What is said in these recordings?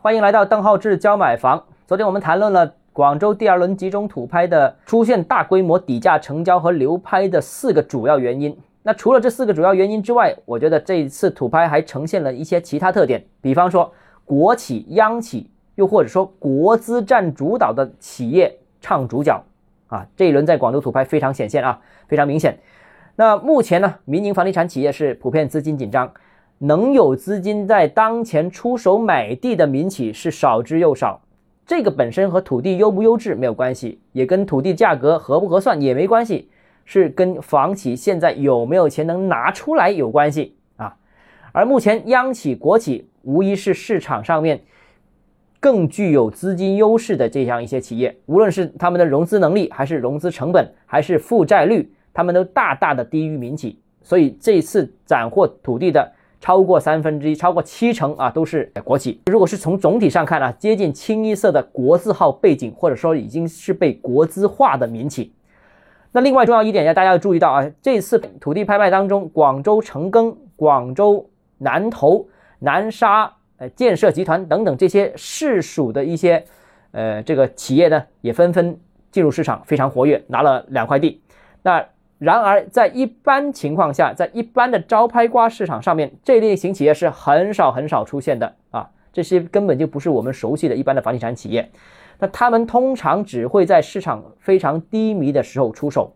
欢迎来到邓浩志教买房。昨天我们谈论了广州第二轮集中土拍的出现大规模底价成交和流拍的四个主要原因。那除了这四个主要原因之外，我觉得这一次土拍还呈现了一些其他特点，比方说国企、央企，又或者说国资占主导的企业唱主角啊。这一轮在广州土拍非常显现啊，非常明显。那目前呢，民营房地产企业是普遍资金紧张。能有资金在当前出手买地的民企是少之又少，这个本身和土地优不优质没有关系，也跟土地价格合不合算也没关系，是跟房企现在有没有钱能拿出来有关系啊。而目前央企、国企无疑是市场上面更具有资金优势的这样一些企业，无论是他们的融资能力，还是融资成本，还是负债率，他们都大大的低于民企，所以这次斩获土地的。超过三分之一，超过七成啊，都是国企。如果是从总体上看啊，接近清一色的国字号背景，或者说已经是被国资化的民企。那另外重要一点要大家要注意到啊，这次土地拍卖当中，广州成庚、广州南投、南沙呃建设集团等等这些市属的一些呃这个企业呢，也纷纷进入市场，非常活跃，拿了两块地。那然而，在一般情况下，在一般的招拍瓜市场上面，这类型企业是很少很少出现的啊！这些根本就不是我们熟悉的一般的房地产企业。那他们通常只会在市场非常低迷的时候出手。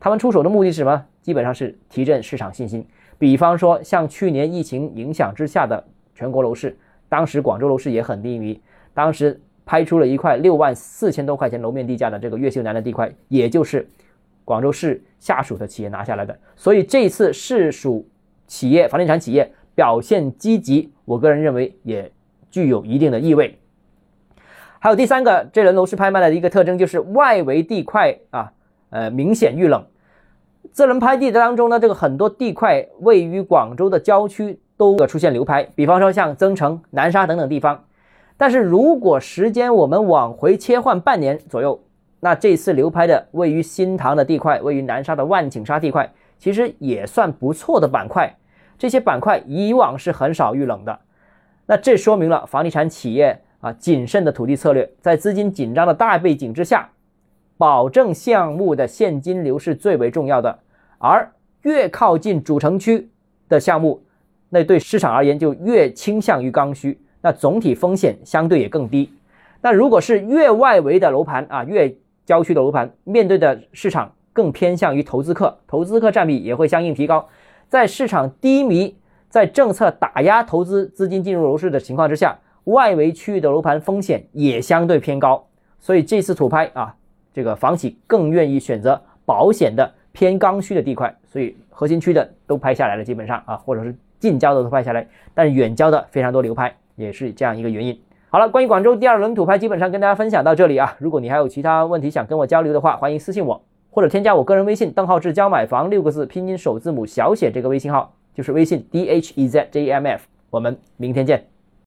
他们出手的目的是什么？基本上是提振市场信心。比方说，像去年疫情影响之下的全国楼市，当时广州楼市也很低迷，当时拍出了一块六万四千多块钱楼面地价的这个越秀南的地块，也就是。广州市下属的企业拿下来的，所以这次市属企业房地产企业表现积极，我个人认为也具有一定的意味。还有第三个，这轮楼市拍卖的一个特征就是外围地块啊，呃，明显遇冷。这轮拍地的当中呢，这个很多地块位于广州的郊区都出现流拍，比方说像增城、南沙等等地方。但是如果时间我们往回切换半年左右。那这次流拍的位于新塘的地块，位于南沙的万顷沙地块，其实也算不错的板块。这些板块以往是很少遇冷的，那这说明了房地产企业啊谨慎的土地策略，在资金紧张的大背景之下，保证项目的现金流是最为重要的。而越靠近主城区的项目，那对市场而言就越倾向于刚需，那总体风险相对也更低。那如果是越外围的楼盘啊，越郊区的楼盘面对的市场更偏向于投资客，投资客占比也会相应提高。在市场低迷，在政策打压投资资金进入楼市的情况之下，外围区域的楼盘风险也相对偏高。所以这次土拍啊，这个房企更愿意选择保险的偏刚需的地块，所以核心区的都拍下来了，基本上啊，或者是近郊的都拍下来，但远郊的非常多流拍，也是这样一个原因。好了，关于广州第二轮土拍，基本上跟大家分享到这里啊。如果你还有其他问题想跟我交流的话，欢迎私信我，或者添加我个人微信邓浩志教买房六个字拼音首字母小写这个微信号，就是微信 d h e z j m f。我们明天见。